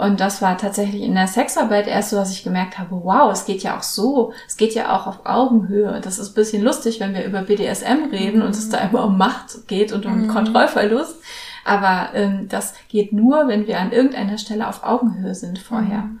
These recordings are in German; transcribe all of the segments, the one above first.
Und das war tatsächlich in der Sexarbeit erst so, dass ich gemerkt habe, wow, es geht ja auch so, es geht ja auch auf Augenhöhe. Das ist ein bisschen lustig, wenn wir über BDSM reden und es da immer um Macht geht und um mhm. Kontrollverlust. Aber ähm, das geht nur, wenn wir an irgendeiner Stelle auf Augenhöhe sind vorher. Mhm.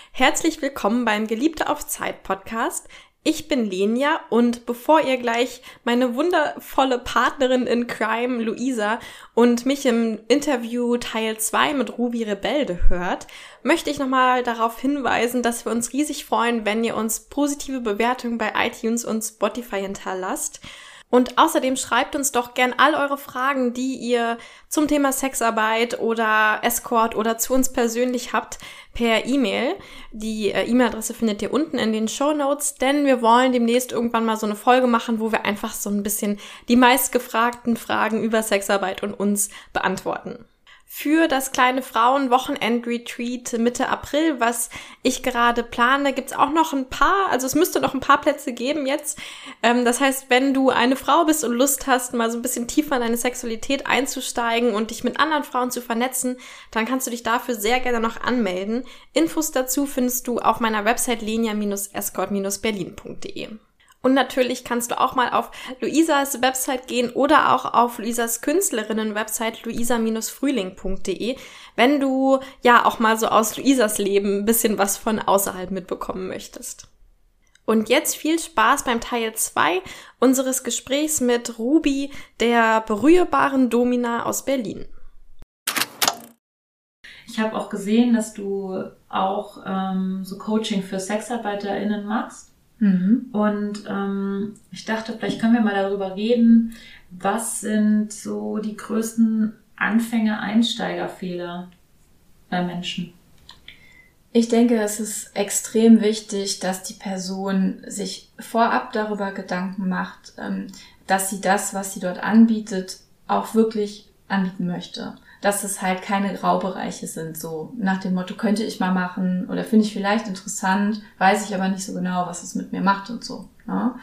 Herzlich willkommen beim Geliebte auf Zeit Podcast. Ich bin Lenia und bevor ihr gleich meine wundervolle Partnerin in Crime, Luisa, und mich im Interview Teil 2 mit Ruby Rebelde hört, möchte ich nochmal darauf hinweisen, dass wir uns riesig freuen, wenn ihr uns positive Bewertungen bei iTunes und Spotify hinterlasst. Und außerdem schreibt uns doch gern all eure Fragen, die ihr zum Thema Sexarbeit oder Escort oder zu uns persönlich habt, per E-Mail. Die äh, E-Mail-Adresse findet ihr unten in den Show Notes, denn wir wollen demnächst irgendwann mal so eine Folge machen, wo wir einfach so ein bisschen die meistgefragten Fragen über Sexarbeit und uns beantworten für das kleine Frauen-Wochenend-Retreat Mitte April, was ich gerade plane, gibt's auch noch ein paar, also es müsste noch ein paar Plätze geben jetzt. Ähm, das heißt, wenn du eine Frau bist und Lust hast, mal so ein bisschen tiefer in deine Sexualität einzusteigen und dich mit anderen Frauen zu vernetzen, dann kannst du dich dafür sehr gerne noch anmelden. Infos dazu findest du auf meiner Website lenia-escort-berlin.de. Und natürlich kannst du auch mal auf Luisas Website gehen oder auch auf Luisas Künstlerinnen-Website luisa-frühling.de, wenn du ja auch mal so aus Luisas Leben ein bisschen was von außerhalb mitbekommen möchtest. Und jetzt viel Spaß beim Teil 2 unseres Gesprächs mit Ruby, der berührbaren Domina aus Berlin. Ich habe auch gesehen, dass du auch ähm, so Coaching für SexarbeiterInnen machst. Mhm. Und ähm, ich dachte, vielleicht können wir mal darüber reden, was sind so die größten Anfänger-Einsteigerfehler bei Menschen? Ich denke, es ist extrem wichtig, dass die Person sich vorab darüber Gedanken macht, ähm, dass sie das, was sie dort anbietet, auch wirklich anbieten möchte dass es halt keine Graubereiche sind, so nach dem Motto, könnte ich mal machen oder finde ich vielleicht interessant, weiß ich aber nicht so genau, was es mit mir macht und so. Ne?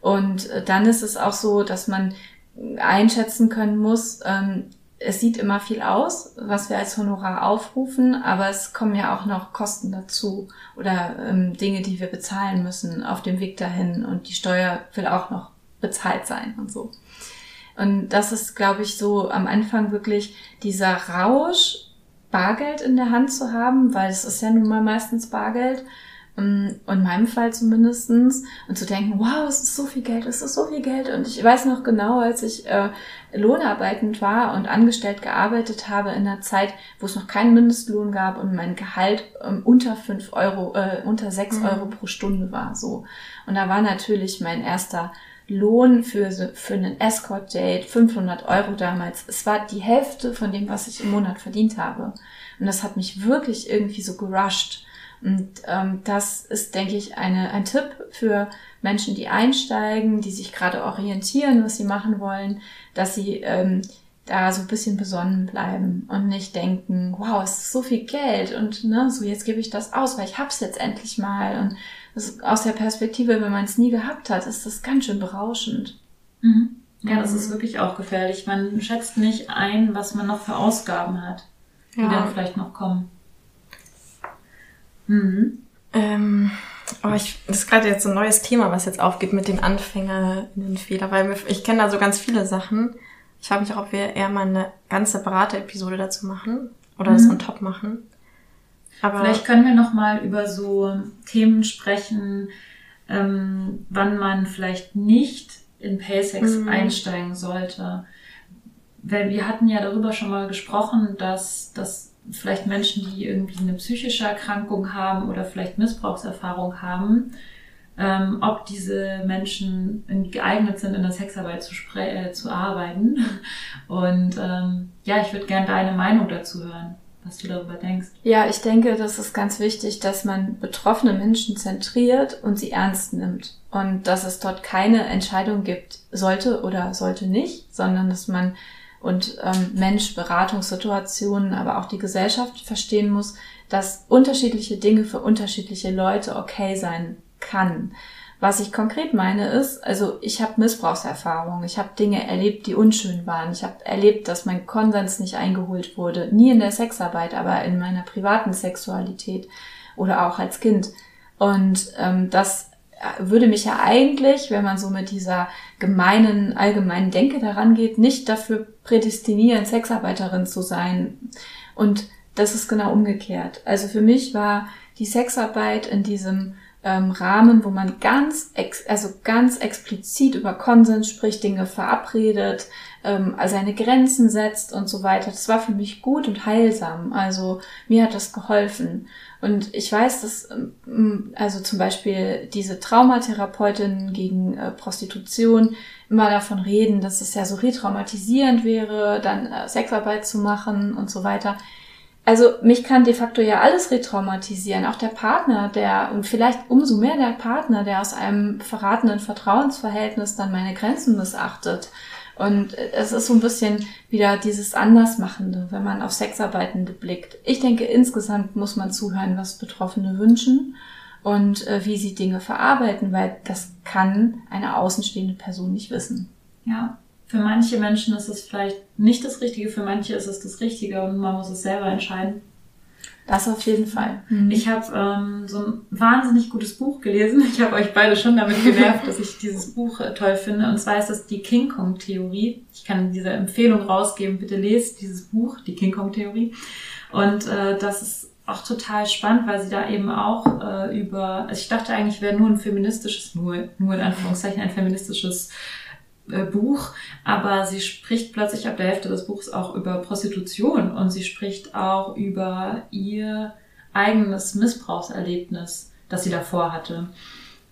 Und äh, dann ist es auch so, dass man einschätzen können muss, ähm, es sieht immer viel aus, was wir als Honorar aufrufen, aber es kommen ja auch noch Kosten dazu oder ähm, Dinge, die wir bezahlen müssen auf dem Weg dahin und die Steuer will auch noch bezahlt sein und so. Und das ist, glaube ich, so am Anfang wirklich dieser Rausch, Bargeld in der Hand zu haben, weil es ist ja nun mal meistens Bargeld. Ähm, in meinem Fall zumindestens Und zu denken, wow, es ist so viel Geld, es ist so viel Geld. Und ich weiß noch genau, als ich äh, lohnarbeitend war und angestellt gearbeitet habe in einer Zeit, wo es noch keinen Mindestlohn gab und mein Gehalt ähm, unter fünf Euro, äh, unter sechs mhm. Euro pro Stunde war. so. Und da war natürlich mein erster Lohn für, für einen Escort-Date 500 Euro damals. Es war die Hälfte von dem, was ich im Monat verdient habe. Und das hat mich wirklich irgendwie so gerusht. Und ähm, das ist, denke ich, eine, ein Tipp für Menschen, die einsteigen, die sich gerade orientieren, was sie machen wollen, dass sie ähm, da so ein bisschen besonnen bleiben und nicht denken, wow, es ist so viel Geld und ne, so jetzt gebe ich das aus, weil ich hab's jetzt endlich mal und das, aus der Perspektive, wenn man es nie gehabt hat, ist das ganz schön berauschend. Mhm. Ja, das ist wirklich auch gefährlich. Man schätzt nicht ein, was man noch für Ausgaben hat, die ja. dann vielleicht noch kommen. Mhm. Ähm, aber ich, das ist gerade jetzt so ein neues Thema, was jetzt aufgeht mit den Anfängerinnen-Fehler, weil ich kenne da so ganz viele Sachen. Ich frage mich auch, ob wir eher mal eine ganz separate Episode dazu machen oder mhm. das on top machen. Aber Vielleicht können wir noch mal über so Themen sprechen, ähm, wann man vielleicht nicht in Paysex mhm. einsteigen sollte. Weil wir hatten ja darüber schon mal gesprochen, dass das vielleicht Menschen, die irgendwie eine psychische Erkrankung haben oder vielleicht Missbrauchserfahrung haben, ähm, ob diese Menschen geeignet sind, in der Sexarbeit zu, äh, zu arbeiten. Und ähm, ja, ich würde gerne deine Meinung dazu hören, was du darüber denkst. Ja, ich denke, das ist ganz wichtig, dass man betroffene Menschen zentriert und sie ernst nimmt. Und dass es dort keine Entscheidung gibt, sollte oder sollte nicht, sondern dass man und ähm, Mensch, Beratungssituationen, aber auch die Gesellschaft verstehen muss, dass unterschiedliche Dinge für unterschiedliche Leute okay sein kann. Was ich konkret meine ist, also ich habe Missbrauchserfahrungen, ich habe Dinge erlebt, die unschön waren. Ich habe erlebt, dass mein Konsens nicht eingeholt wurde, nie in der Sexarbeit, aber in meiner privaten Sexualität oder auch als Kind. Und ähm, das würde mich ja eigentlich, wenn man so mit dieser gemeinen, allgemeinen Denke daran geht, nicht dafür prädestinieren, Sexarbeiterin zu sein. Und das ist genau umgekehrt. Also für mich war die Sexarbeit in diesem ähm, Rahmen, wo man ganz, ex also ganz explizit über Konsens spricht, Dinge verabredet, ähm, seine Grenzen setzt und so weiter. Das war für mich gut und heilsam. Also mir hat das geholfen. Und ich weiß, dass ähm, also zum Beispiel diese Traumatherapeutinnen gegen äh, Prostitution immer davon reden, dass es ja so retraumatisierend wäre, dann äh, Sexarbeit zu machen und so weiter. Also mich kann de facto ja alles retraumatisieren, auch der Partner, der und vielleicht umso mehr der Partner, der aus einem verratenen Vertrauensverhältnis dann meine Grenzen missachtet. Und es ist so ein bisschen wieder dieses Andersmachende, wenn man auf Sexarbeitende blickt. Ich denke, insgesamt muss man zuhören, was Betroffene wünschen und äh, wie sie Dinge verarbeiten, weil das kann eine außenstehende Person nicht wissen. Ja, für manche Menschen ist es vielleicht nicht das Richtige, für manche ist es das Richtige und man muss es selber entscheiden. Das auf jeden Fall. Mhm. Ich habe ähm, so ein wahnsinnig gutes Buch gelesen. Ich habe euch beide schon damit genervt, dass ich dieses Buch äh, toll finde. Und zwar ist das die King Kong Theorie. Ich kann diese Empfehlung rausgeben. Bitte lest dieses Buch, die King Kong Theorie. Und äh, das ist auch total spannend, weil sie da eben auch äh, über, also ich dachte eigentlich wäre nur ein feministisches, nur, nur in Anführungszeichen ein feministisches Buch, aber sie spricht plötzlich ab der Hälfte des Buchs auch über Prostitution und sie spricht auch über ihr eigenes Missbrauchserlebnis, das sie davor hatte.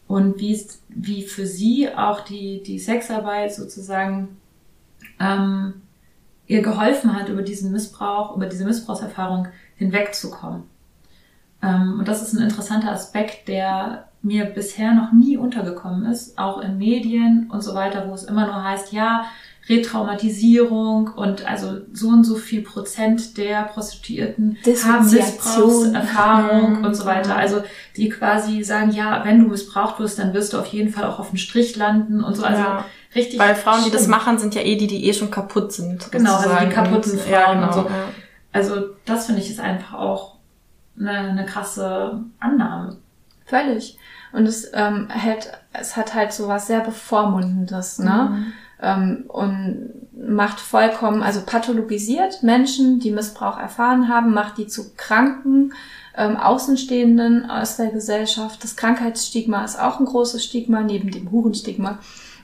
Und wie, wie für sie auch die, die Sexarbeit sozusagen ähm, ihr geholfen hat, über diesen Missbrauch, über diese Missbrauchserfahrung hinwegzukommen. Ähm, und das ist ein interessanter Aspekt, der mir bisher noch nie untergekommen ist, auch in Medien und so weiter, wo es immer nur heißt, ja, Retraumatisierung und also so und so viel Prozent der Prostituierten haben Missbrauchserfahrung mhm. und so weiter. Also die quasi sagen, ja, wenn du missbraucht wirst, dann wirst du auf jeden Fall auch auf den Strich landen und so. Also ja. richtig. Weil Frauen, schlimm. die das machen, sind ja eh die, die eh schon kaputt sind. Genau, also die kaputten Frauen ja, genau, und so. Ja. Also das finde ich ist einfach auch eine, eine krasse Annahme. Völlig. Und es ähm, hält, es hat halt so was sehr Bevormundendes, ne? Mhm. Ähm, und macht vollkommen, also pathologisiert Menschen, die Missbrauch erfahren haben, macht die zu Kranken, ähm, Außenstehenden aus der Gesellschaft. Das Krankheitsstigma ist auch ein großes Stigma, neben dem Hurenstigma.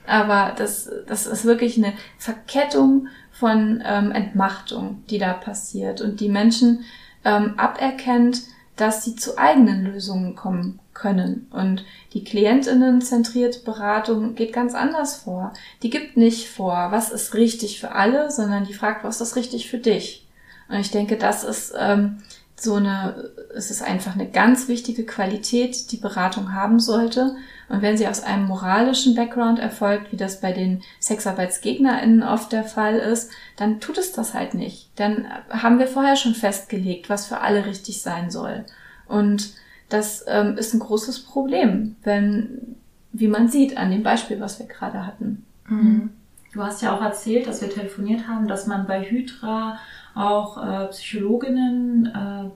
Aber das, das ist wirklich eine Verkettung von ähm, Entmachtung, die da passiert und die Menschen ähm, aberkennt, dass sie zu eigenen Lösungen kommen können. Und die Klientinnen-zentrierte Beratung geht ganz anders vor. Die gibt nicht vor, was ist richtig für alle, sondern die fragt, was ist richtig für dich. Und ich denke, das ist ähm, so eine, es ist einfach eine ganz wichtige Qualität, die Beratung haben sollte. Und wenn sie aus einem moralischen Background erfolgt, wie das bei den SexarbeitsgegnerInnen oft der Fall ist, dann tut es das halt nicht. Dann haben wir vorher schon festgelegt, was für alle richtig sein soll. Und das ähm, ist ein großes Problem, wenn, wie man sieht an dem Beispiel, was wir gerade hatten. Mhm. Du hast ja auch erzählt, dass wir telefoniert haben, dass man bei Hydra auch äh, Psychologinnen äh,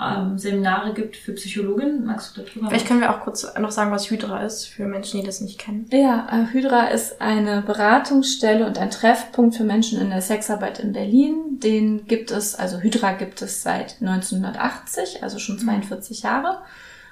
ähm, Seminare gibt für Psychologinnen. Magst du darüber Vielleicht können wir auch kurz noch sagen, was Hydra ist, für Menschen, die das nicht kennen. Ja, äh, Hydra ist eine Beratungsstelle und ein Treffpunkt für Menschen in der Sexarbeit in Berlin. Den gibt es, also Hydra gibt es seit 1980, also schon 42 mhm. Jahre.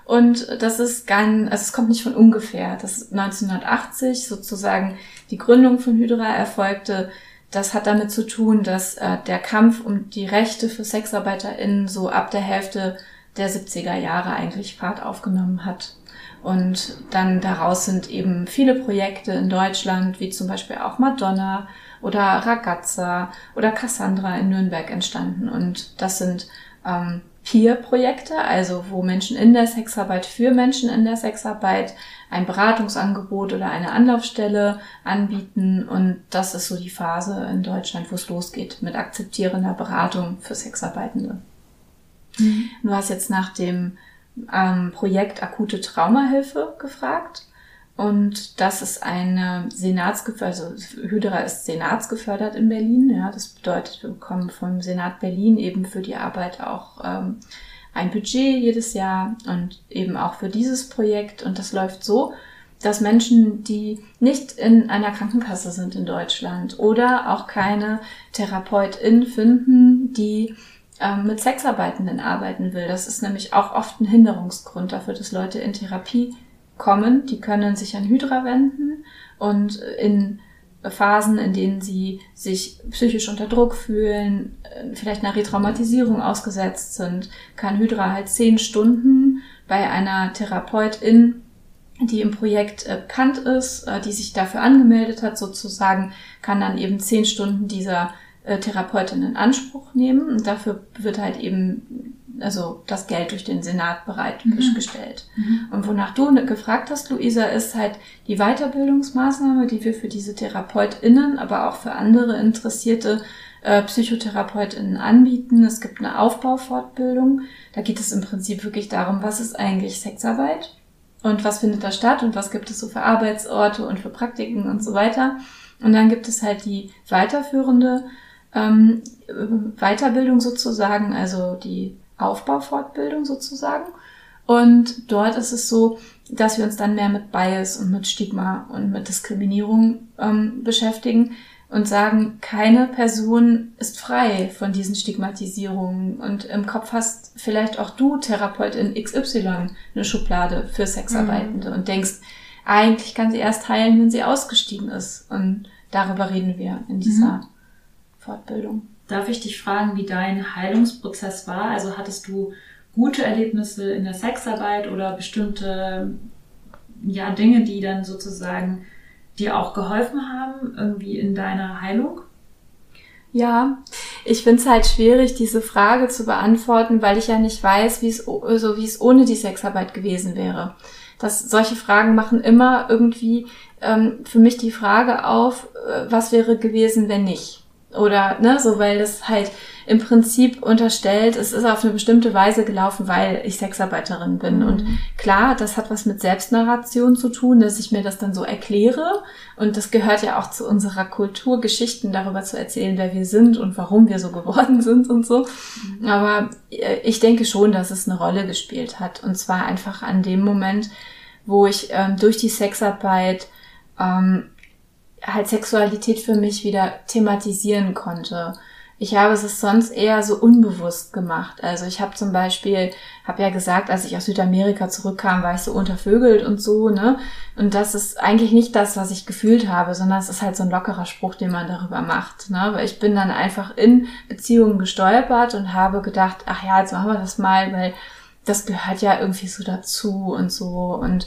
Und das ist ganz, also es kommt nicht von ungefähr. Das ist 1980 sozusagen die Gründung von Hydra erfolgte das hat damit zu tun, dass äh, der Kampf um die Rechte für SexarbeiterInnen so ab der Hälfte der 70er Jahre eigentlich Fahrt aufgenommen hat. Und dann daraus sind eben viele Projekte in Deutschland, wie zum Beispiel auch Madonna oder Ragazza oder Cassandra in Nürnberg entstanden. Und das sind ähm, Peer-Projekte, also wo Menschen in der Sexarbeit für Menschen in der Sexarbeit ein Beratungsangebot oder eine Anlaufstelle anbieten. Und das ist so die Phase in Deutschland, wo es losgeht mit akzeptierender Beratung für Sexarbeitende. Mhm. Du hast jetzt nach dem ähm, Projekt Akute Traumahilfe gefragt. Und das ist eine Senatsgefördert, also Hydra ist senatsgefördert in Berlin. Ja, das bedeutet, wir bekommen vom Senat Berlin eben für die Arbeit auch ähm, ein Budget jedes Jahr und eben auch für dieses Projekt. Und das läuft so, dass Menschen, die nicht in einer Krankenkasse sind in Deutschland oder auch keine Therapeutin finden, die ähm, mit Sexarbeitenden arbeiten will. Das ist nämlich auch oft ein Hinderungsgrund dafür, dass Leute in Therapie kommen. Die können sich an Hydra wenden und in Phasen, in denen sie sich psychisch unter Druck fühlen, äh, vielleicht einer Retraumatisierung ausgesetzt sind, kann Hydra halt zehn Stunden bei einer Therapeutin, die im Projekt äh, bekannt ist, äh, die sich dafür angemeldet hat, sozusagen, kann dann eben zehn Stunden dieser Therapeutin in Anspruch nehmen. Und dafür wird halt eben also das Geld durch den Senat bereitgestellt. Mhm. mhm. Und wonach du gefragt hast, Luisa, ist halt die Weiterbildungsmaßnahme, die wir für diese TherapeutInnen, aber auch für andere interessierte äh, PsychotherapeutInnen anbieten. Es gibt eine Aufbaufortbildung. Da geht es im Prinzip wirklich darum, was ist eigentlich Sexarbeit und was findet da statt und was gibt es so für Arbeitsorte und für Praktiken und so weiter. Und dann gibt es halt die weiterführende ähm, Weiterbildung sozusagen, also die Aufbaufortbildung sozusagen. Und dort ist es so, dass wir uns dann mehr mit Bias und mit Stigma und mit Diskriminierung ähm, beschäftigen und sagen, keine Person ist frei von diesen Stigmatisierungen. Und im Kopf hast vielleicht auch du, Therapeutin XY, eine Schublade für Sexarbeitende mhm. und denkst, eigentlich kann sie erst heilen, wenn sie ausgestiegen ist. Und darüber reden wir in dieser mhm. Fortbildung. Darf ich dich fragen, wie dein Heilungsprozess war? Also hattest du gute Erlebnisse in der Sexarbeit oder bestimmte ja, Dinge, die dann sozusagen dir auch geholfen haben, irgendwie in deiner Heilung? Ja, ich finde es halt schwierig, diese Frage zu beantworten, weil ich ja nicht weiß, wie es so wie es ohne die Sexarbeit gewesen wäre. Das, solche Fragen machen immer irgendwie ähm, für mich die Frage auf, äh, was wäre gewesen, wenn nicht. Oder, ne, so, weil das halt im Prinzip unterstellt, es ist auf eine bestimmte Weise gelaufen, weil ich Sexarbeiterin bin. Mhm. Und klar, das hat was mit Selbstnarration zu tun, dass ich mir das dann so erkläre. Und das gehört ja auch zu unserer Kultur, Geschichten darüber zu erzählen, wer wir sind und warum wir so geworden sind und so. Mhm. Aber äh, ich denke schon, dass es eine Rolle gespielt hat. Und zwar einfach an dem Moment, wo ich ähm, durch die Sexarbeit ähm, halt Sexualität für mich wieder thematisieren konnte. Ich habe es sonst eher so unbewusst gemacht. Also ich habe zum Beispiel, habe ja gesagt, als ich aus Südamerika zurückkam, war ich so untervögelt und so, ne? Und das ist eigentlich nicht das, was ich gefühlt habe, sondern es ist halt so ein lockerer Spruch, den man darüber macht. Ne? Weil ich bin dann einfach in Beziehungen gestolpert und habe gedacht, ach ja, jetzt machen wir das mal, weil das gehört ja irgendwie so dazu und so. Und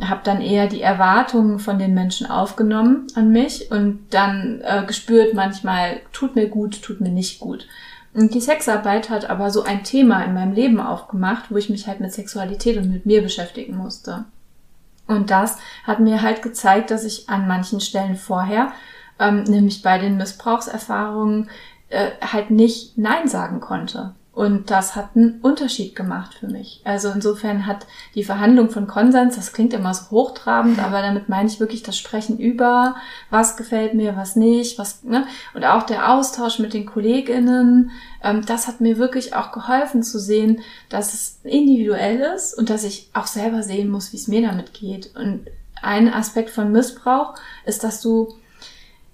habe dann eher die Erwartungen von den Menschen aufgenommen an mich und dann äh, gespürt manchmal, tut mir gut, tut mir nicht gut. Und die Sexarbeit hat aber so ein Thema in meinem Leben aufgemacht, wo ich mich halt mit Sexualität und mit mir beschäftigen musste. Und das hat mir halt gezeigt, dass ich an manchen Stellen vorher, ähm, nämlich bei den Missbrauchserfahrungen, äh, halt nicht Nein sagen konnte. Und das hat einen Unterschied gemacht für mich. Also insofern hat die Verhandlung von Konsens, das klingt immer so hochtrabend, aber damit meine ich wirklich das Sprechen über, was gefällt mir, was nicht, was, ne? Und auch der Austausch mit den KollegInnen, ähm, das hat mir wirklich auch geholfen zu sehen, dass es individuell ist und dass ich auch selber sehen muss, wie es mir damit geht. Und ein Aspekt von Missbrauch ist, dass du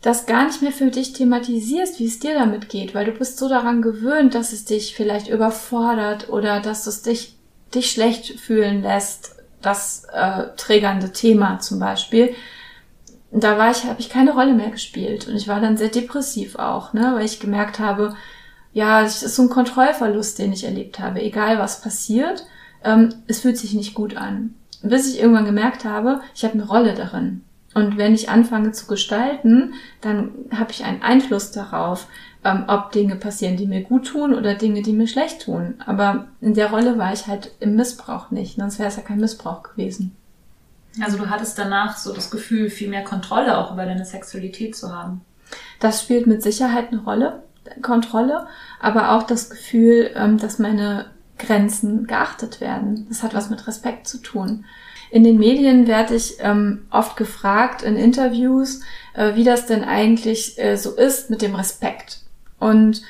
das gar nicht mehr für dich thematisierst, wie es dir damit geht, weil du bist so daran gewöhnt, dass es dich vielleicht überfordert oder dass es dich, dich schlecht fühlen lässt, das äh, trägernde Thema zum Beispiel, da war ich, habe ich keine Rolle mehr gespielt. Und ich war dann sehr depressiv auch, ne, weil ich gemerkt habe, ja, es ist so ein Kontrollverlust, den ich erlebt habe. Egal was passiert, ähm, es fühlt sich nicht gut an. Bis ich irgendwann gemerkt habe, ich habe eine Rolle darin. Und wenn ich anfange zu gestalten, dann habe ich einen Einfluss darauf, ähm, ob Dinge passieren, die mir gut tun oder Dinge, die mir schlecht tun. Aber in der Rolle war ich halt im Missbrauch nicht, sonst wäre es ja kein Missbrauch gewesen. Also du hattest danach so das Gefühl, viel mehr Kontrolle auch über deine Sexualität zu haben. Das spielt mit Sicherheit eine Rolle, Kontrolle, aber auch das Gefühl, ähm, dass meine Grenzen geachtet werden. Das hat was mit Respekt zu tun. In den Medien werde ich ähm, oft gefragt in Interviews, äh, wie das denn eigentlich äh, so ist mit dem Respekt. Und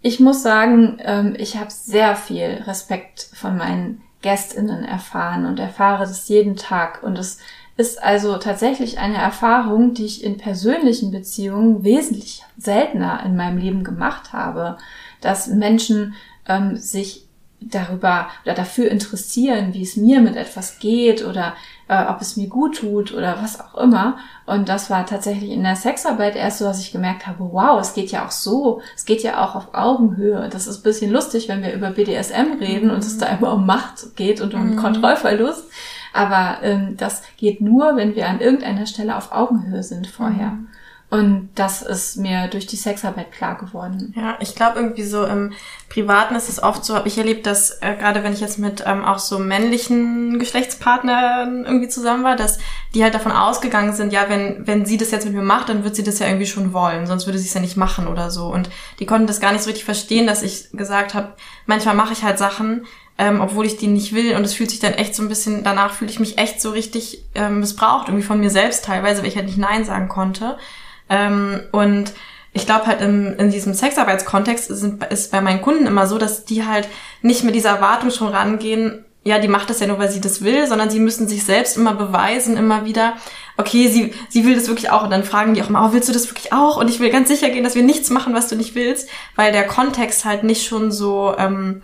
ich muss sagen, ähm, ich habe sehr viel Respekt von meinen Gästinnen erfahren und erfahre das jeden Tag. Und es ist also tatsächlich eine Erfahrung, die ich in persönlichen Beziehungen wesentlich seltener in meinem Leben gemacht habe, dass Menschen ähm, sich darüber oder dafür interessieren, wie es mir mit etwas geht oder äh, ob es mir gut tut oder was auch immer. Und das war tatsächlich in der Sexarbeit erst so, dass ich gemerkt habe, wow, es geht ja auch so, es geht ja auch auf Augenhöhe. Das ist ein bisschen lustig, wenn wir über BDSM reden mhm. und es da immer um Macht geht und um mhm. Kontrollverlust. Aber ähm, das geht nur, wenn wir an irgendeiner Stelle auf Augenhöhe sind vorher. Mhm. Und das ist mir durch die Sexarbeit klar geworden. Ja, ich glaube irgendwie so im Privaten ist es oft so, habe ich erlebt, dass äh, gerade wenn ich jetzt mit ähm, auch so männlichen Geschlechtspartnern irgendwie zusammen war, dass die halt davon ausgegangen sind, ja, wenn wenn sie das jetzt mit mir macht, dann wird sie das ja irgendwie schon wollen, sonst würde sie es ja nicht machen oder so. Und die konnten das gar nicht so richtig verstehen, dass ich gesagt habe, manchmal mache ich halt Sachen, ähm, obwohl ich die nicht will und es fühlt sich dann echt so ein bisschen, danach fühle ich mich echt so richtig ähm, missbraucht, irgendwie von mir selbst teilweise, weil ich halt nicht Nein sagen konnte. Ähm, und ich glaube halt im, in diesem Sexarbeitskontext ist, ist bei meinen Kunden immer so, dass die halt nicht mit dieser Erwartung schon rangehen, ja, die macht das ja nur, weil sie das will, sondern sie müssen sich selbst immer beweisen, immer wieder, okay, sie, sie will das wirklich auch. Und dann fragen die auch immer, oh, willst du das wirklich auch? Und ich will ganz sicher gehen, dass wir nichts machen, was du nicht willst, weil der Kontext halt nicht schon so ähm,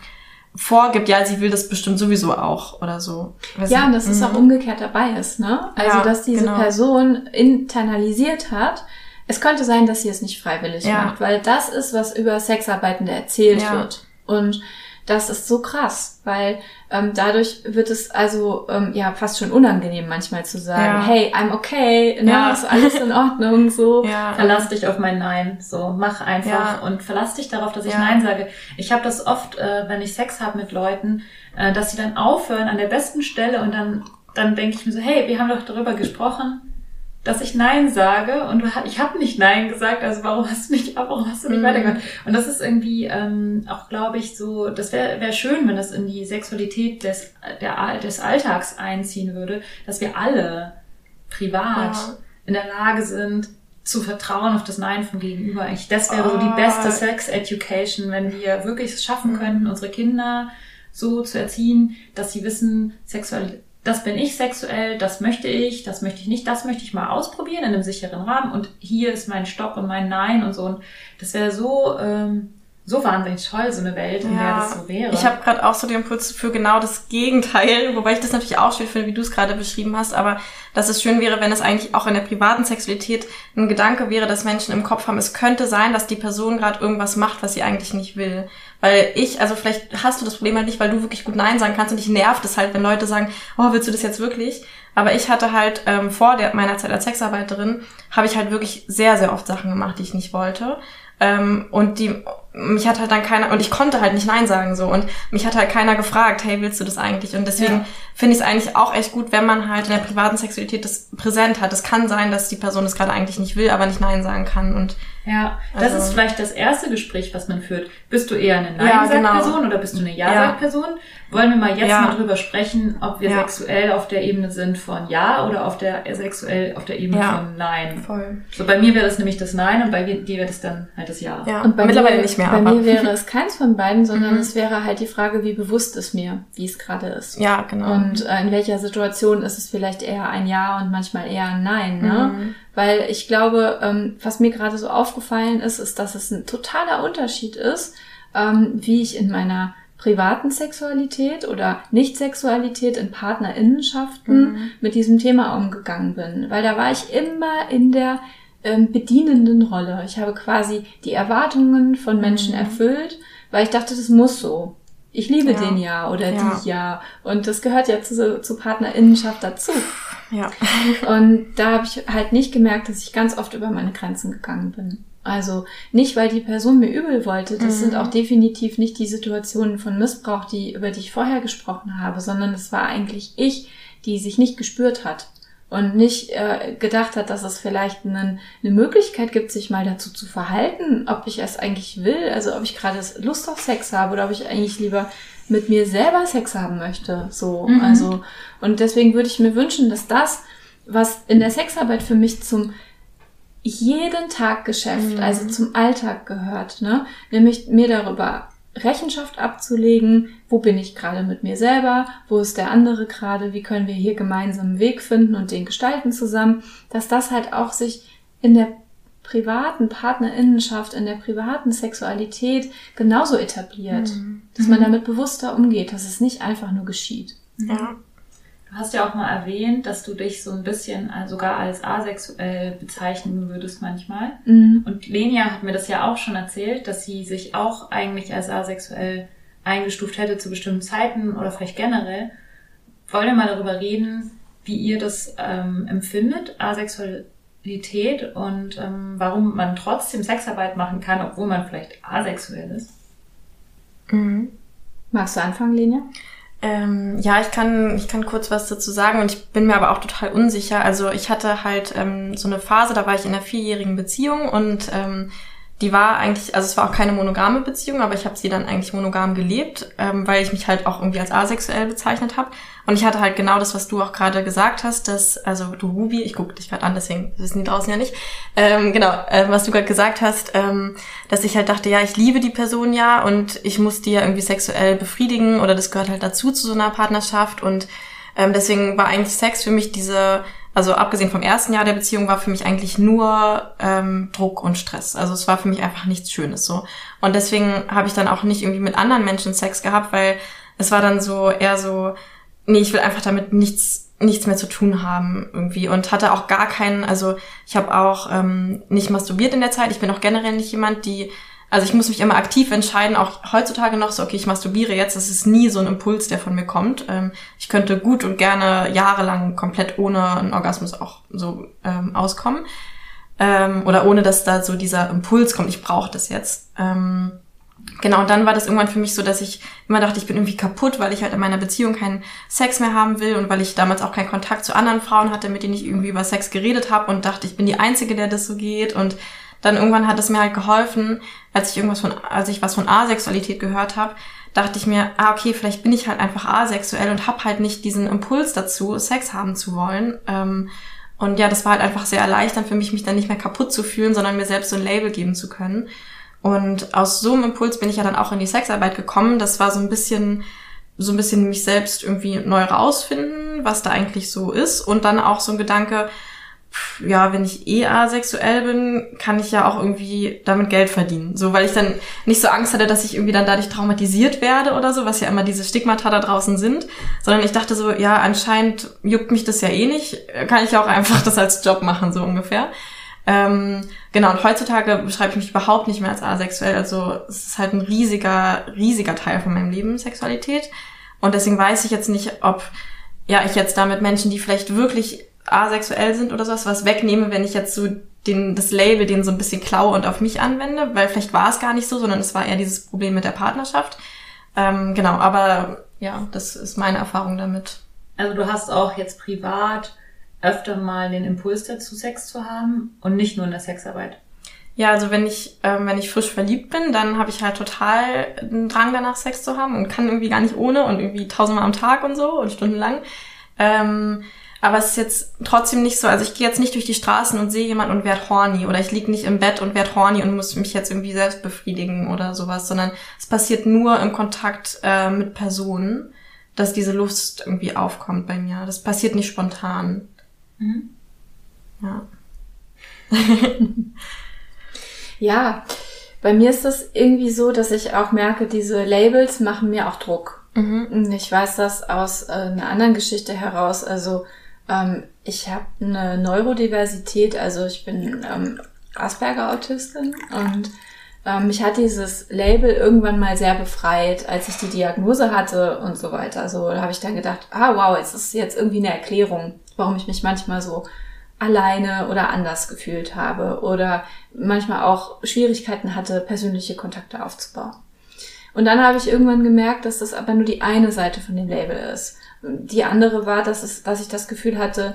vorgibt, ja, sie will das bestimmt sowieso auch oder so. Weiß ja, und dass es auch mhm. umgekehrt dabei ist, ne? Also, ja, dass diese genau. Person internalisiert hat, es könnte sein, dass sie es nicht freiwillig ja. macht, weil das ist, was über Sexarbeitende erzählt ja. wird. Und das ist so krass, weil ähm, dadurch wird es also ähm, ja fast schon unangenehm manchmal zu sagen, ja. hey, I'm okay, ne, ja. ist alles in Ordnung, so. Ja. Verlass dich auf mein Nein, so mach einfach ja. und verlass dich darauf, dass ich Nein sage. Ich habe das oft, äh, wenn ich Sex habe mit Leuten, äh, dass sie dann aufhören an der besten Stelle und dann dann denke ich mir so, hey, wir haben doch darüber gesprochen, dass ich Nein sage und ich habe nicht Nein gesagt, also warum hast du nicht, warum hast du nicht mhm. weitergemacht? Und das ist irgendwie ähm, auch, glaube ich, so, das wäre wär schön, wenn das in die Sexualität des, der, des Alltags einziehen würde, dass wir alle privat ja. in der Lage sind, zu vertrauen auf das Nein vom Gegenüber. Eigentlich, das wäre oh. so die ah. beste Sex Education, wenn wir wirklich es schaffen mhm. könnten, unsere Kinder so zu erziehen, dass sie wissen, Sexualität das bin ich sexuell, das möchte ich, das möchte ich nicht, das möchte ich mal ausprobieren in einem sicheren Rahmen und hier ist mein Stopp und mein Nein und so. Und das wäre so, ähm, so wahnsinnig toll, so eine Welt, in ja, der das so wäre. Ich habe gerade auch so den Impuls für genau das Gegenteil, wobei ich das natürlich auch schön finde, wie du es gerade beschrieben hast, aber dass es schön wäre, wenn es eigentlich auch in der privaten Sexualität ein Gedanke wäre, dass Menschen im Kopf haben, es könnte sein, dass die Person gerade irgendwas macht, was sie eigentlich nicht will. Weil ich, also vielleicht hast du das Problem halt nicht, weil du wirklich gut Nein sagen kannst und dich nervt es halt, wenn Leute sagen, oh, willst du das jetzt wirklich? Aber ich hatte halt ähm, vor der, meiner Zeit als Sexarbeiterin, habe ich halt wirklich sehr, sehr oft Sachen gemacht, die ich nicht wollte. Ähm, und die, mich hat halt dann keiner, und ich konnte halt nicht Nein sagen so. Und mich hat halt keiner gefragt, hey, willst du das eigentlich? Und deswegen ja. finde ich es eigentlich auch echt gut, wenn man halt in der privaten Sexualität das präsent hat. Es kann sein, dass die Person das gerade eigentlich nicht will, aber nicht Nein sagen kann. Und ja, das also, ist vielleicht das erste Gespräch, was man führt. Bist du eher eine Nein-Sag-Person ja, genau. oder bist du eine Ja-Sag-Person? Wollen wir mal jetzt ja. mal drüber sprechen, ob wir ja. sexuell auf der Ebene sind von Ja oder auf der sexuell auf der Ebene von Nein? Voll. So bei mir wäre das nämlich das Nein und bei dir wäre das dann halt das Ja. ja. Und bei mittlerweile mir, nicht mehr. Bei aber. mir wäre es keins von beiden, sondern mhm. es wäre halt die Frage, wie bewusst ist mir, wie es gerade ist. Ja, genau. Und äh, in welcher Situation ist es vielleicht eher ein Ja und manchmal eher ein Nein, ne? Mhm. Weil ich glaube, ähm, was mir gerade so aufgefallen ist, ist, dass es ein totaler Unterschied ist, ähm, wie ich in meiner privaten Sexualität oder Nicht-Sexualität in Partnerinnenschaften mhm. mit diesem Thema umgegangen bin. Weil da war ich immer in der ähm, bedienenden Rolle. Ich habe quasi die Erwartungen von Menschen mhm. erfüllt, weil ich dachte, das muss so. Ich liebe ja. den ja oder ja. die ja. Und das gehört ja zu, zu Partnerinnenschaft dazu. Ja. Und da habe ich halt nicht gemerkt, dass ich ganz oft über meine Grenzen gegangen bin. Also nicht, weil die Person mir übel wollte. Das mhm. sind auch definitiv nicht die Situationen von Missbrauch, die, über die ich vorher gesprochen habe, sondern es war eigentlich ich, die sich nicht gespürt hat und nicht äh, gedacht hat, dass es vielleicht einen, eine Möglichkeit gibt, sich mal dazu zu verhalten, ob ich es eigentlich will, also ob ich gerade Lust auf Sex habe oder ob ich eigentlich lieber mit mir selber Sex haben möchte. So, mhm. also und deswegen würde ich mir wünschen, dass das, was in der Sexarbeit für mich zum jeden Tag Geschäft, mhm. also zum Alltag gehört, ne? Nämlich mir darüber Rechenschaft abzulegen, wo bin ich gerade mit mir selber, wo ist der andere gerade, wie können wir hier gemeinsam einen Weg finden und den gestalten zusammen, dass das halt auch sich in der privaten Partnerinnenschaft, in der privaten Sexualität genauso etabliert, mhm. dass man mhm. damit bewusster umgeht, dass es nicht einfach nur geschieht. Ja. Du hast ja auch mal erwähnt, dass du dich so ein bisschen äh, sogar als asexuell bezeichnen würdest manchmal. Mhm. Und Lenia hat mir das ja auch schon erzählt, dass sie sich auch eigentlich als asexuell eingestuft hätte zu bestimmten Zeiten oder vielleicht generell. Wollen wir mal darüber reden, wie ihr das ähm, empfindet, Asexualität und ähm, warum man trotzdem Sexarbeit machen kann, obwohl man vielleicht asexuell ist? Mhm. Magst du anfangen, Lenia? Ähm, ja, ich kann, ich kann kurz was dazu sagen und ich bin mir aber auch total unsicher. Also ich hatte halt ähm, so eine Phase, da war ich in einer vierjährigen Beziehung und ähm, die war eigentlich, also es war auch keine monogame Beziehung, aber ich habe sie dann eigentlich monogam gelebt, ähm, weil ich mich halt auch irgendwie als asexuell bezeichnet habe. Und ich hatte halt genau das, was du auch gerade gesagt hast, dass, also du Ruby, ich gucke dich gerade an, deswegen wissen die draußen ja nicht, ähm, genau, äh, was du gerade gesagt hast, ähm, dass ich halt dachte, ja, ich liebe die Person ja und ich muss die ja irgendwie sexuell befriedigen oder das gehört halt dazu zu so einer Partnerschaft und ähm, deswegen war eigentlich Sex für mich diese also abgesehen vom ersten Jahr der Beziehung war für mich eigentlich nur ähm, Druck und Stress. Also es war für mich einfach nichts Schönes so. Und deswegen habe ich dann auch nicht irgendwie mit anderen Menschen Sex gehabt, weil es war dann so eher so, nee, ich will einfach damit nichts nichts mehr zu tun haben irgendwie und hatte auch gar keinen, also ich habe auch ähm, nicht masturbiert in der Zeit. Ich bin auch generell nicht jemand, die also ich muss mich immer aktiv entscheiden, auch heutzutage noch so, okay, ich masturbiere jetzt, das ist nie so ein Impuls, der von mir kommt. Ähm, ich könnte gut und gerne jahrelang komplett ohne einen Orgasmus auch so ähm, auskommen. Ähm, oder ohne, dass da so dieser Impuls kommt, ich brauche das jetzt. Ähm, genau, und dann war das irgendwann für mich so, dass ich immer dachte, ich bin irgendwie kaputt, weil ich halt in meiner Beziehung keinen Sex mehr haben will und weil ich damals auch keinen Kontakt zu anderen Frauen hatte, mit denen ich irgendwie über Sex geredet habe und dachte, ich bin die Einzige, der das so geht und dann irgendwann hat es mir halt geholfen, als ich irgendwas von, als ich was von Asexualität gehört habe, dachte ich mir, ah, okay, vielleicht bin ich halt einfach asexuell und hab halt nicht diesen Impuls dazu, Sex haben zu wollen. Ähm, und ja, das war halt einfach sehr erleichternd für mich, mich dann nicht mehr kaputt zu fühlen, sondern mir selbst so ein Label geben zu können. Und aus so einem Impuls bin ich ja dann auch in die Sexarbeit gekommen. Das war so ein bisschen, so ein bisschen mich selbst irgendwie neu rausfinden, was da eigentlich so ist. Und dann auch so ein Gedanke, ja, wenn ich eh asexuell bin, kann ich ja auch irgendwie damit Geld verdienen. So, weil ich dann nicht so Angst hatte, dass ich irgendwie dann dadurch traumatisiert werde oder so, was ja immer diese Stigmata da draußen sind, sondern ich dachte so, ja, anscheinend juckt mich das ja eh nicht, kann ich auch einfach das als Job machen, so ungefähr. Ähm, genau, und heutzutage beschreibe ich mich überhaupt nicht mehr als asexuell. Also es ist halt ein riesiger, riesiger Teil von meinem Leben, Sexualität. Und deswegen weiß ich jetzt nicht, ob ja ich jetzt damit Menschen, die vielleicht wirklich asexuell sind oder sowas, was wegnehme, wenn ich jetzt so den, das Label den so ein bisschen klaue und auf mich anwende, weil vielleicht war es gar nicht so, sondern es war eher dieses Problem mit der Partnerschaft. Ähm, genau, aber ja, das ist meine Erfahrung damit. Also du hast auch jetzt privat öfter mal den Impuls dazu, Sex zu haben und nicht nur in der Sexarbeit. Ja, also wenn ich, ähm, wenn ich frisch verliebt bin, dann habe ich halt total einen Drang danach, Sex zu haben und kann irgendwie gar nicht ohne und irgendwie tausendmal am Tag und so und stundenlang. Ähm, aber es ist jetzt trotzdem nicht so, also ich gehe jetzt nicht durch die Straßen und sehe jemanden und werd horny oder ich lieg nicht im Bett und werd horny und muss mich jetzt irgendwie selbst befriedigen oder sowas, sondern es passiert nur im Kontakt äh, mit Personen, dass diese Lust irgendwie aufkommt bei mir. Das passiert nicht spontan. Mhm. Ja. ja, Bei mir ist es irgendwie so, dass ich auch merke, diese Labels machen mir auch Druck. Mhm. Ich weiß das aus äh, einer anderen Geschichte heraus. Also ähm, ich habe eine Neurodiversität, also ich bin ähm, Asperger-Autistin und ähm, mich hat dieses Label irgendwann mal sehr befreit, als ich die Diagnose hatte und so weiter. So da habe ich dann gedacht, ah wow, es ist jetzt irgendwie eine Erklärung, warum ich mich manchmal so alleine oder anders gefühlt habe oder manchmal auch Schwierigkeiten hatte, persönliche Kontakte aufzubauen. Und dann habe ich irgendwann gemerkt, dass das aber nur die eine Seite von dem Label ist. Die andere war, dass, es, dass ich das Gefühl hatte,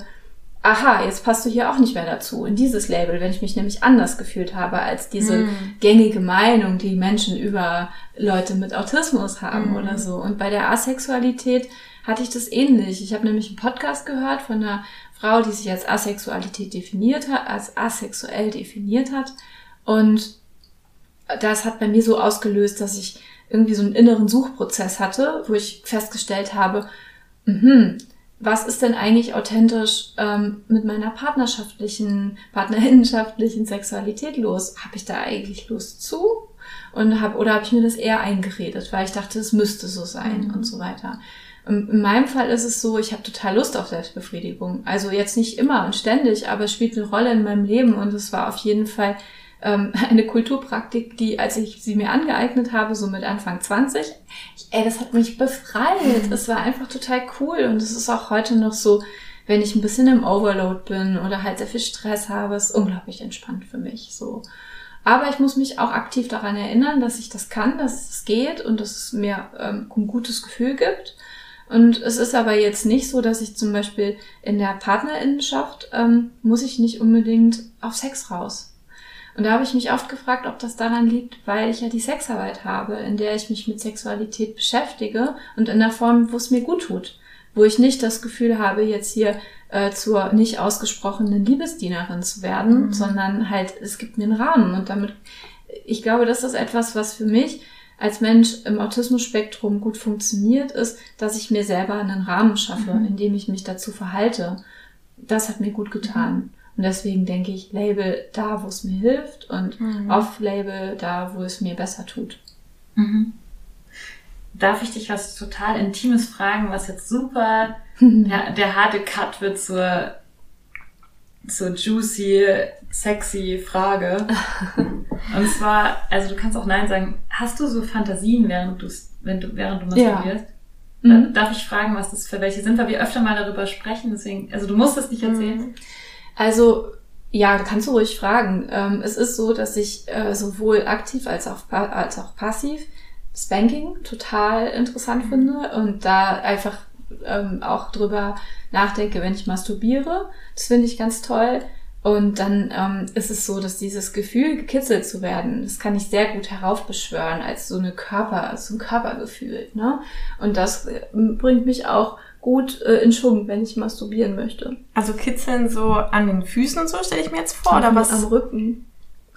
aha, jetzt passt du hier auch nicht mehr dazu, in dieses Label, wenn ich mich nämlich anders gefühlt habe als diese mm. gängige Meinung, die Menschen über Leute mit Autismus haben mm. oder so. Und bei der Asexualität hatte ich das ähnlich. Ich habe nämlich einen Podcast gehört von einer Frau, die sich als Asexualität definiert hat, als asexuell definiert hat. Und das hat bei mir so ausgelöst, dass ich irgendwie so einen inneren Suchprozess hatte, wo ich festgestellt habe, mh, was ist denn eigentlich authentisch ähm, mit meiner partnerschaftlichen, partnerinnenschaftlichen Sexualität los? Habe ich da eigentlich Lust zu? Und hab, oder habe ich mir das eher eingeredet, weil ich dachte, es müsste so sein mhm. und so weiter. In meinem Fall ist es so, ich habe total Lust auf Selbstbefriedigung. Also jetzt nicht immer und ständig, aber es spielt eine Rolle in meinem Leben und es war auf jeden Fall ähm, eine Kulturpraktik, die, als ich sie mir angeeignet habe, so mit Anfang 20, ich, ey, das hat mich befreit. Mhm. Es war einfach total cool und es ist auch heute noch so, wenn ich ein bisschen im Overload bin oder halt sehr viel Stress habe, ist unglaublich entspannt für mich, so. Aber ich muss mich auch aktiv daran erinnern, dass ich das kann, dass es geht und dass es mir ähm, ein gutes Gefühl gibt. Und es ist aber jetzt nicht so, dass ich zum Beispiel in der Partnerinnenschaft ähm, muss ich nicht unbedingt auf Sex raus. Und da habe ich mich oft gefragt, ob das daran liegt, weil ich ja die Sexarbeit habe, in der ich mich mit Sexualität beschäftige und in der Form, wo es mir gut tut. Wo ich nicht das Gefühl habe, jetzt hier äh, zur nicht ausgesprochenen Liebesdienerin zu werden, mhm. sondern halt, es gibt mir einen Rahmen. Und damit, ich glaube, das ist etwas, was für mich als Mensch im Autismus-Spektrum gut funktioniert, ist, dass ich mir selber einen Rahmen schaffe, mhm. in dem ich mich dazu verhalte. Das hat mir gut getan. Und deswegen denke ich, Label da, wo es mir hilft und mhm. Off-Label da, wo es mir besser tut. Mhm. Darf ich dich was total Intimes fragen, was jetzt super der, der harte Cut wird zur, zur juicy, sexy Frage. Und zwar, also du kannst auch Nein sagen, hast du so Fantasien, während du, wenn du, während du masturbierst? Ja. Mhm. Darf ich fragen, was das für welche sind, weil wir öfter mal darüber sprechen, deswegen, also du musst es nicht erzählen. Also ja, kannst du ruhig fragen. Ähm, es ist so, dass ich äh, sowohl aktiv als auch, als auch passiv Spanking total interessant mhm. finde und da einfach ähm, auch drüber nachdenke, wenn ich masturbiere. Das finde ich ganz toll. Und dann ähm, ist es so, dass dieses Gefühl, gekitzelt zu werden, das kann ich sehr gut heraufbeschwören als so eine Körper, so ein Körpergefühl. Ne? Und das äh, bringt mich auch gut äh, in Schwung, wenn ich masturbieren möchte. Also kitzeln so an den Füßen und so stelle ich mir jetzt vor, oder was? Am Rücken.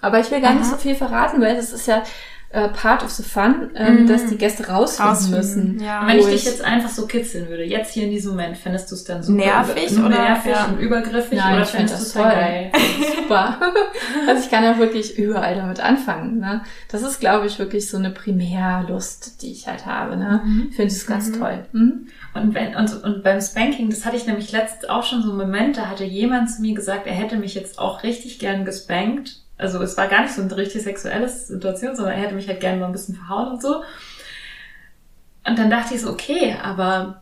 Aber ich will gar Aha. nicht so viel verraten, weil das ist ja äh, part of the fun, ähm, mhm. dass die Gäste rausfinden müssen. Ja. Wenn ich dich jetzt einfach so kitzeln würde, jetzt hier in diesem Moment, fändest du es dann super nervig oder nervig ja. und übergriffig Nein, oder fändest du es toll. geil? super. also ich kann ja wirklich überall damit anfangen. Ne? Das ist, glaube ich, wirklich so eine Primärlust, die ich halt habe. Ne? Mhm. Ich finde es ganz mhm. toll. Mhm. Und, wenn, und, und beim Spanking, das hatte ich nämlich letztens auch schon so einen Moment, da hatte jemand zu mir gesagt, er hätte mich jetzt auch richtig gern gespankt also es war gar nicht so eine richtig sexuelle Situation, sondern er hätte mich halt gerne mal ein bisschen verhauen und so. Und dann dachte ich so, okay, aber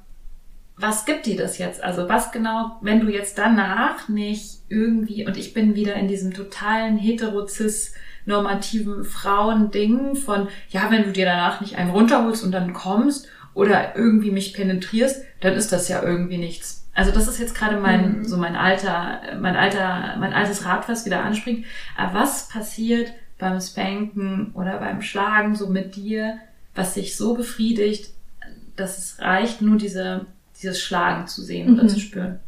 was gibt dir das jetzt? Also was genau, wenn du jetzt danach nicht irgendwie, und ich bin wieder in diesem totalen heterozis normativen Frauending von, ja, wenn du dir danach nicht einen runterholst und dann kommst oder irgendwie mich penetrierst, dann ist das ja irgendwie nichts also das ist jetzt gerade mein, mhm. so mein alter, mein alter, mein altes Rad, was wieder anspringt. Aber was passiert beim Spanken oder beim Schlagen so mit dir, was sich so befriedigt, dass es reicht, nur diese, dieses Schlagen zu sehen mhm. oder zu spüren?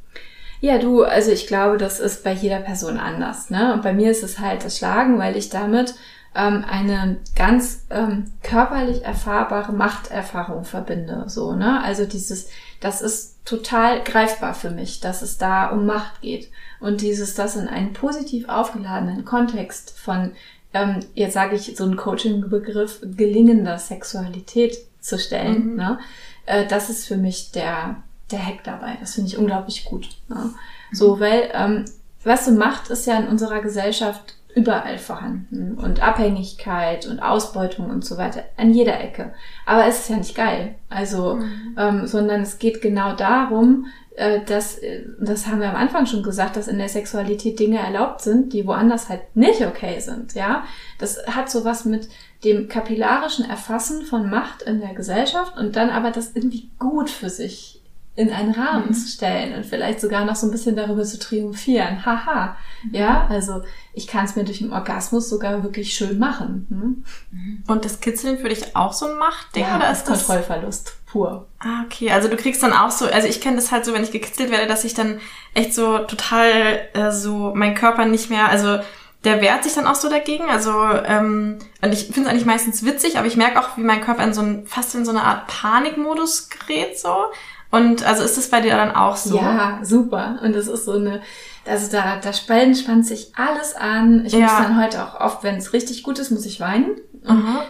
Ja, du, also ich glaube, das ist bei jeder Person anders. Ne? Und bei mir ist es halt das Schlagen, weil ich damit ähm, eine ganz ähm, körperlich erfahrbare Machterfahrung verbinde. So, ne? Also dieses, das ist total greifbar für mich, dass es da um Macht geht. Und dieses, das in einen positiv aufgeladenen Kontext von ähm, jetzt sage ich so einen Coaching-Begriff, gelingender Sexualität zu stellen. Mhm. Ne? Äh, das ist für mich der, der Hack dabei. Das finde ich unglaublich gut. Ne? Mhm. So, weil, ähm, was du Macht ist ja in unserer Gesellschaft überall vorhanden und Abhängigkeit und Ausbeutung und so weiter an jeder Ecke. Aber es ist ja nicht geil. Also, mhm. ähm, sondern es geht genau darum, äh, dass, äh, das haben wir am Anfang schon gesagt, dass in der Sexualität Dinge erlaubt sind, die woanders halt nicht okay sind, ja. Das hat sowas mit dem kapillarischen Erfassen von Macht in der Gesellschaft und dann aber das irgendwie gut für sich in einen Rahmen mhm. zu stellen und vielleicht sogar noch so ein bisschen darüber zu triumphieren. Haha. Mhm. Ja, also ich kann es mir durch den Orgasmus sogar wirklich schön machen. Hm? Und das Kitzeln für dich auch so ein Machtding ja, oder ist das Kontrollverlust pur? Ah, okay. Also du kriegst dann auch so, also ich kenne das halt so, wenn ich gekitzelt werde, dass ich dann echt so total äh, so mein Körper nicht mehr, also der wehrt sich dann auch so dagegen. Also ähm, und ich finde es eigentlich meistens witzig, aber ich merke auch, wie mein Körper in so ein fast in so eine Art Panikmodus gerät so. Und also ist das bei dir dann auch so? Ja, super. Und das ist so eine, also da, da spannt, spannt sich alles an. Ich ja. muss dann heute auch oft, wenn es richtig gut ist, muss ich weinen.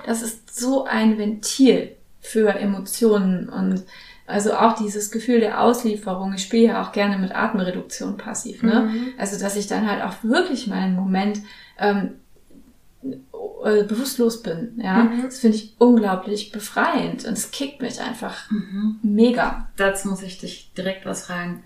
Das ist so ein Ventil für Emotionen und also auch dieses Gefühl der Auslieferung. Ich spiele ja auch gerne mit Atemreduktion passiv, ne? Mhm. Also dass ich dann halt auch wirklich mal einen Moment ähm, äh, bewusstlos bin. Ja, mhm. das finde ich unglaublich befreiend und es kickt mich einfach mhm. mega. Dazu muss ich dich direkt was fragen.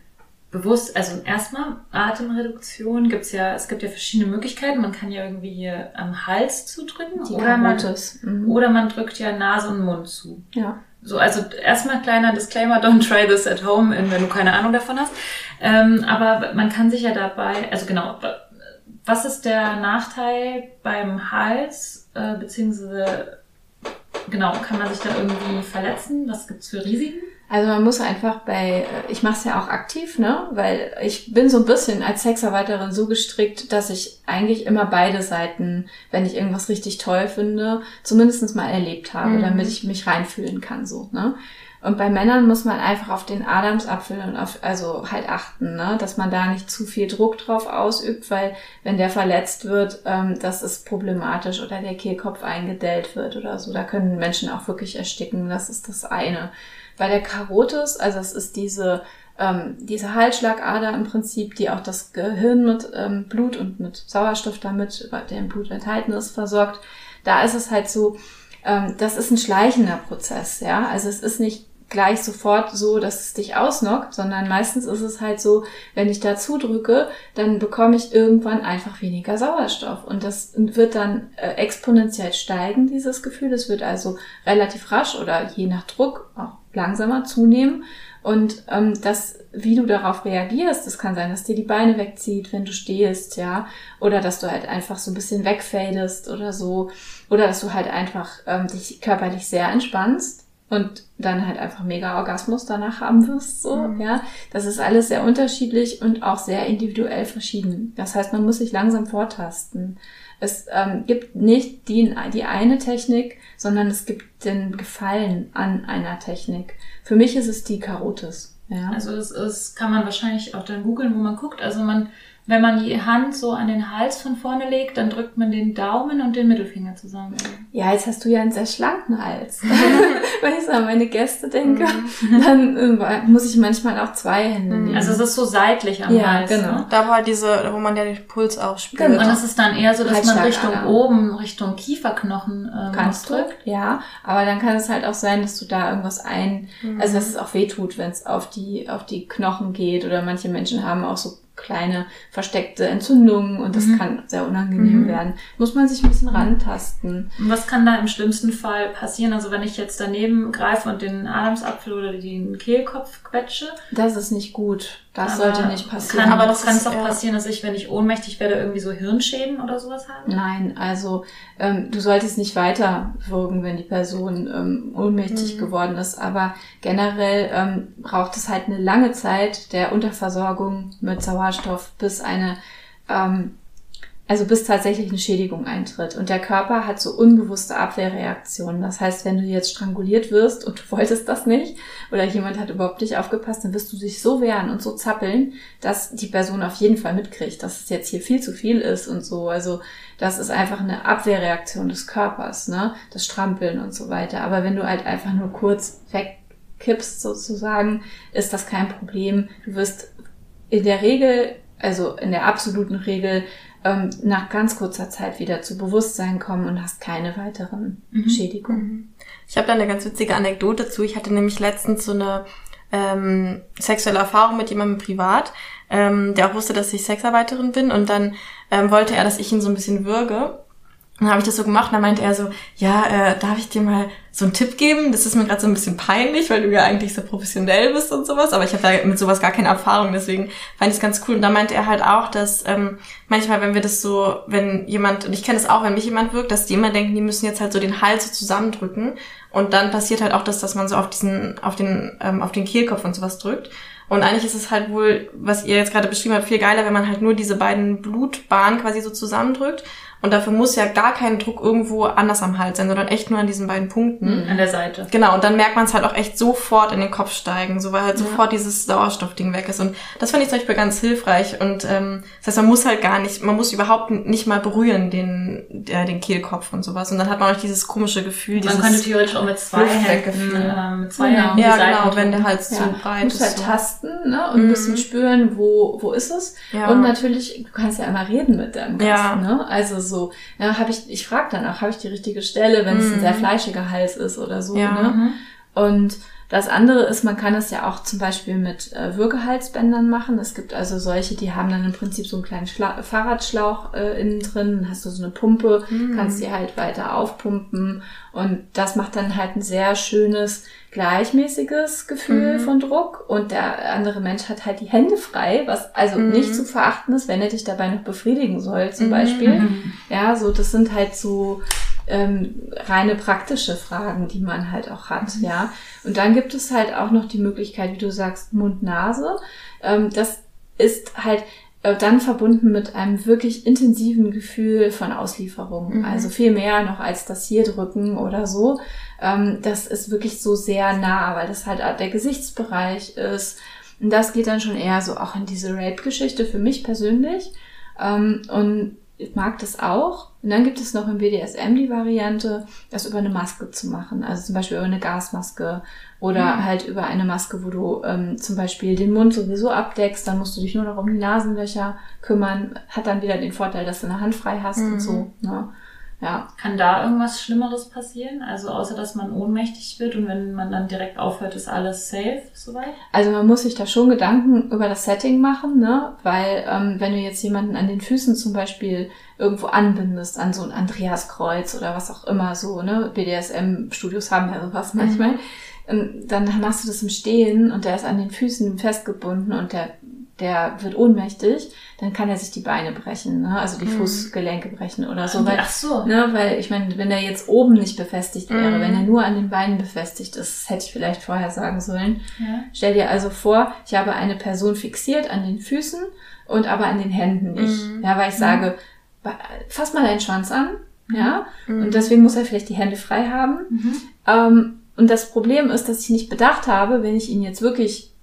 Bewusst, also erstmal Atemreduktion gibt's ja, es gibt ja verschiedene Möglichkeiten. Man kann ja irgendwie hier am Hals zudrücken Die oder man, mhm. oder man drückt ja Nase und Mund zu. Ja. So, also erstmal kleiner Disclaimer, don't try this at home, wenn du keine Ahnung davon hast. Ähm, aber man kann sich ja dabei, also genau, was ist der Nachteil beim Hals, äh, beziehungsweise genau, kann man sich da irgendwie verletzen? Was gibt's für Risiken? Also man muss einfach bei, äh, ich mache es ja auch aktiv, ne? Weil ich bin so ein bisschen als Sexarbeiterin so gestrickt, dass ich eigentlich immer beide Seiten, wenn ich irgendwas richtig toll finde, zumindestens mal erlebt habe, mhm. damit ich mich reinfühlen kann, so, ne? Und bei Männern muss man einfach auf den Adamsapfel und auf, also halt achten, ne? dass man da nicht zu viel Druck drauf ausübt, weil wenn der verletzt wird, ähm, das ist problematisch oder der Kehlkopf eingedellt wird oder so. Da können Menschen auch wirklich ersticken. Das ist das eine. Bei der Karotis, also es ist diese ähm, diese Halsschlagader im Prinzip, die auch das Gehirn mit ähm, Blut und mit Sauerstoff damit, der im Blut enthalten ist, versorgt. Da ist es halt so, ähm, das ist ein schleichender Prozess, ja. Also es ist nicht gleich sofort so, dass es dich ausnockt, sondern meistens ist es halt so, wenn ich da zudrücke, dann bekomme ich irgendwann einfach weniger Sauerstoff. Und das wird dann äh, exponentiell steigen, dieses Gefühl. Es wird also relativ rasch oder je nach Druck auch langsamer zunehmen. Und ähm, das, wie du darauf reagierst, das kann sein, dass dir die Beine wegzieht, wenn du stehst, ja, oder dass du halt einfach so ein bisschen wegfadest oder so, oder dass du halt einfach ähm, dich körperlich sehr entspannst und dann halt einfach mega Orgasmus danach haben wirst, so, mhm. ja. Das ist alles sehr unterschiedlich und auch sehr individuell verschieden. Das heißt, man muss sich langsam vortasten. Es ähm, gibt nicht die, die eine Technik, sondern es gibt den Gefallen an einer Technik. Für mich ist es die Karotis. Ja. Also es ist, kann man wahrscheinlich auch dann googeln, wo man guckt. Also man wenn man die Hand so an den Hals von vorne legt, dann drückt man den Daumen und den Mittelfinger zusammen. Ja, jetzt hast du ja einen sehr schlanken Hals. Wenn ich so an meine Gäste denke, mhm. dann äh, muss ich manchmal auch zwei Hände nehmen. Also es ist so seitlich am ja, Hals. Genau. Ne? Da war diese, wo man ja den Puls auch spürt. Genau. Und es ist dann eher so, dass man Richtung oben, Richtung Kieferknochen ähm, Kannst drückt. Ja, aber dann kann es halt auch sein, dass du da irgendwas ein, mhm. also dass es auch wehtut, wenn es auf die, auf die Knochen geht oder manche Menschen haben auch so kleine versteckte Entzündungen und das mhm. kann sehr unangenehm mhm. werden. Muss man sich ein bisschen rantasten. Und was kann da im schlimmsten Fall passieren? Also wenn ich jetzt daneben greife und den Adamsapfel oder den Kehlkopf quetsche? Das ist nicht gut. Das aber sollte nicht passieren. Kann, aber das kann es auch passieren, dass ich, wenn ich ohnmächtig werde, irgendwie so Hirnschäden oder sowas habe? Nein, also ähm, du solltest nicht weiter wirken, wenn die Person ähm, ohnmächtig mhm. geworden ist. Aber generell ähm, braucht es halt eine lange Zeit der Unterversorgung mit Sauerstoff, bis eine ähm, also bis tatsächlich eine Schädigung eintritt. Und der Körper hat so unbewusste Abwehrreaktionen. Das heißt, wenn du jetzt stranguliert wirst und du wolltest das nicht oder jemand hat überhaupt nicht aufgepasst, dann wirst du dich so wehren und so zappeln, dass die Person auf jeden Fall mitkriegt, dass es jetzt hier viel zu viel ist und so. Also das ist einfach eine Abwehrreaktion des Körpers, ne? Das Strampeln und so weiter. Aber wenn du halt einfach nur kurz wegkippst sozusagen, ist das kein Problem. Du wirst in der Regel, also in der absoluten Regel, ähm, nach ganz kurzer Zeit wieder zu Bewusstsein kommen und hast keine weiteren mhm. Schädigungen. Mhm. Ich habe da eine ganz witzige Anekdote zu. Ich hatte nämlich letztens so eine ähm, sexuelle Erfahrung mit jemandem privat, ähm, der auch wusste, dass ich Sexarbeiterin bin und dann ähm, wollte er, dass ich ihn so ein bisschen würge dann habe ich das so gemacht und dann meinte er so, ja, äh, darf ich dir mal so einen Tipp geben? Das ist mir gerade so ein bisschen peinlich, weil du ja eigentlich so professionell bist und sowas, aber ich habe da mit sowas gar keine Erfahrung, deswegen fand ich es ganz cool. Und da meinte er halt auch, dass ähm, manchmal, wenn wir das so, wenn jemand, und ich kenne das auch, wenn mich jemand wirkt, dass die immer denken, die müssen jetzt halt so den Hals so zusammendrücken und dann passiert halt auch das, dass man so auf diesen, auf den, ähm, auf den Kehlkopf und sowas drückt. Und eigentlich ist es halt wohl, was ihr jetzt gerade beschrieben habt, viel geiler, wenn man halt nur diese beiden Blutbahnen quasi so zusammendrückt und dafür muss ja gar kein Druck irgendwo anders am Hals sein, sondern echt nur an diesen beiden Punkten. Mhm, an der Seite. Genau, und dann merkt man es halt auch echt sofort in den Kopf steigen, so weil halt ja. sofort dieses Sauerstoffding weg ist. Und das fand ich zum Beispiel ganz hilfreich. Und ähm, das heißt, man muss halt gar nicht, man muss überhaupt nicht mal berühren, den, äh, den Kehlkopf und sowas. Und dann hat man auch dieses komische Gefühl, man könnte theoretisch auch mit zwei Händen, äh, mit zwei genau. Händen Ja, genau, wenn der Hals ja. zu breit ist. Du musst halt so. tasten ne? und mhm. ein bisschen spüren, wo, wo ist es. Ja. Und natürlich, du kannst ja immer reden mit deinem Gast. Ja. Ne? Also so, ja, habe ich, ich frage dann auch, habe ich die richtige Stelle, wenn mhm. es ein sehr mhm. fleischiger Hals ist oder so. Ja. Ne? Mhm. Und das andere ist, man kann es ja auch zum Beispiel mit äh, Würgehalsbändern machen. Es gibt also solche, die haben dann im Prinzip so einen kleinen Schla Fahrradschlauch äh, innen drin, dann hast du so eine Pumpe, mhm. kannst die halt weiter aufpumpen und das macht dann halt ein sehr schönes, gleichmäßiges Gefühl mhm. von Druck und der andere Mensch hat halt die Hände frei, was also mhm. nicht zu verachten ist, wenn er dich dabei noch befriedigen soll zum mhm. Beispiel. Mhm. Ja, so das sind halt so ähm, reine praktische Fragen, die man halt auch hat, mhm. ja. Und dann gibt es halt auch noch die Möglichkeit, wie du sagst, Mund-Nase. Ähm, das ist halt äh, dann verbunden mit einem wirklich intensiven Gefühl von Auslieferung. Mhm. Also viel mehr noch als das hier drücken oder so. Ähm, das ist wirklich so sehr nah, weil das halt der Gesichtsbereich ist. Und das geht dann schon eher so auch in diese Rape-Geschichte für mich persönlich. Ähm, und ich mag das auch. Und dann gibt es noch im BDSM die Variante, das über eine Maske zu machen. Also zum Beispiel über eine Gasmaske oder mhm. halt über eine Maske, wo du ähm, zum Beispiel den Mund sowieso abdeckst. Dann musst du dich nur noch um die Nasenlöcher kümmern. Hat dann wieder den Vorteil, dass du eine Hand frei hast mhm. und so. Ne? Ja. Kann da irgendwas Schlimmeres passieren? Also außer, dass man ohnmächtig wird und wenn man dann direkt aufhört, ist alles safe soweit? Also man muss sich da schon Gedanken über das Setting machen, ne? Weil ähm, wenn du jetzt jemanden an den Füßen zum Beispiel irgendwo anbindest, an so ein Andreaskreuz oder was auch immer so, ne? BDSM-Studios haben ja sowas mhm. manchmal. Ähm, dann machst du das im Stehen und der ist an den Füßen festgebunden und der der wird ohnmächtig, dann kann er sich die Beine brechen, ne? also die mhm. Fußgelenke brechen oder so. Weil, Ach so. Ne? Weil ich meine, wenn er jetzt oben nicht befestigt wäre, mhm. wenn er nur an den Beinen befestigt ist, hätte ich vielleicht vorher sagen sollen. Ja. Stell dir also vor, ich habe eine Person fixiert an den Füßen und aber an den Händen nicht. Mhm. Ja, weil ich sage, fass mal deinen Schwanz an, mhm. ja, mhm. und deswegen muss er vielleicht die Hände frei haben. Mhm. Ähm, und das Problem ist, dass ich nicht bedacht habe, wenn ich ihn jetzt wirklich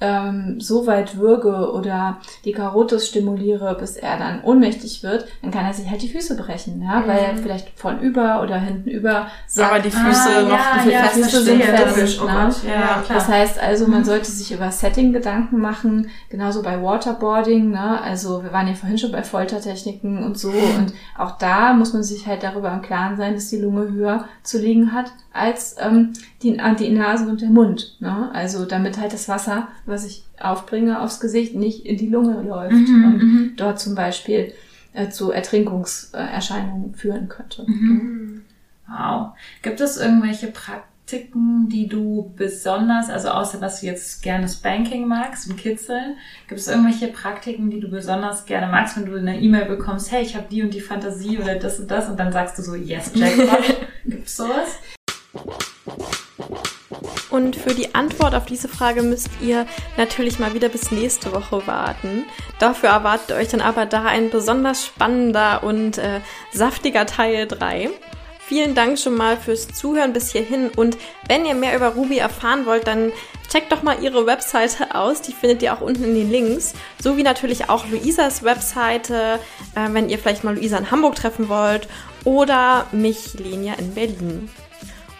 ähm, so weit würge oder die Karotis stimuliere, bis er dann ohnmächtig wird, dann kann er sich halt die Füße brechen, ja, mhm. weil er vielleicht von über oder hinten über sagt, aber die Füße ah, noch ja, die ja, Füße sind fest. Oh ne? ja, das heißt also, man mhm. sollte sich über Setting Gedanken machen, genauso bei Waterboarding, ne? Also wir waren ja vorhin schon bei Foltertechniken und so und auch da muss man sich halt darüber im Klaren sein, dass die Lunge höher zu liegen hat als ähm, die, die Nase und der Mund. Ne? Also damit halt das Wasser, was ich aufbringe aufs Gesicht, nicht in die Lunge läuft mhm, und mhm. dort zum Beispiel äh, zu Ertrinkungserscheinungen führen könnte. Mhm. Wow. Gibt es irgendwelche Praktiken, die du besonders, also außer dass du jetzt gerne Spanking magst und Kitzeln, gibt es irgendwelche Praktiken, die du besonders gerne magst, wenn du eine E-Mail bekommst, hey, ich habe die und die Fantasie oder das und das und dann sagst du so, yes, Jackpot. Gibt's sowas? Und für die Antwort auf diese Frage müsst ihr natürlich mal wieder bis nächste Woche warten. Dafür erwartet euch dann aber da ein besonders spannender und äh, saftiger Teil 3. Vielen Dank schon mal fürs Zuhören bis hierhin und wenn ihr mehr über Ruby erfahren wollt, dann checkt doch mal ihre Webseite aus, die findet ihr auch unten in den Links, sowie natürlich auch Luisas Webseite, äh, wenn ihr vielleicht mal Luisa in Hamburg treffen wollt oder mich, Lenia, in Berlin.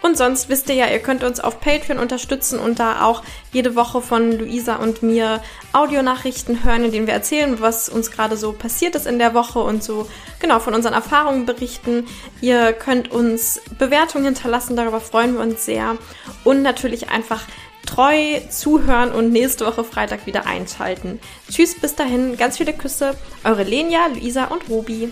Und sonst wisst ihr ja, ihr könnt uns auf Patreon unterstützen und da auch jede Woche von Luisa und mir Audionachrichten hören, in denen wir erzählen, was uns gerade so passiert ist in der Woche und so genau von unseren Erfahrungen berichten. Ihr könnt uns Bewertungen hinterlassen, darüber freuen wir uns sehr. Und natürlich einfach treu zuhören und nächste Woche Freitag wieder einschalten. Tschüss, bis dahin, ganz viele Küsse. Eure Lenia, Luisa und Ruby.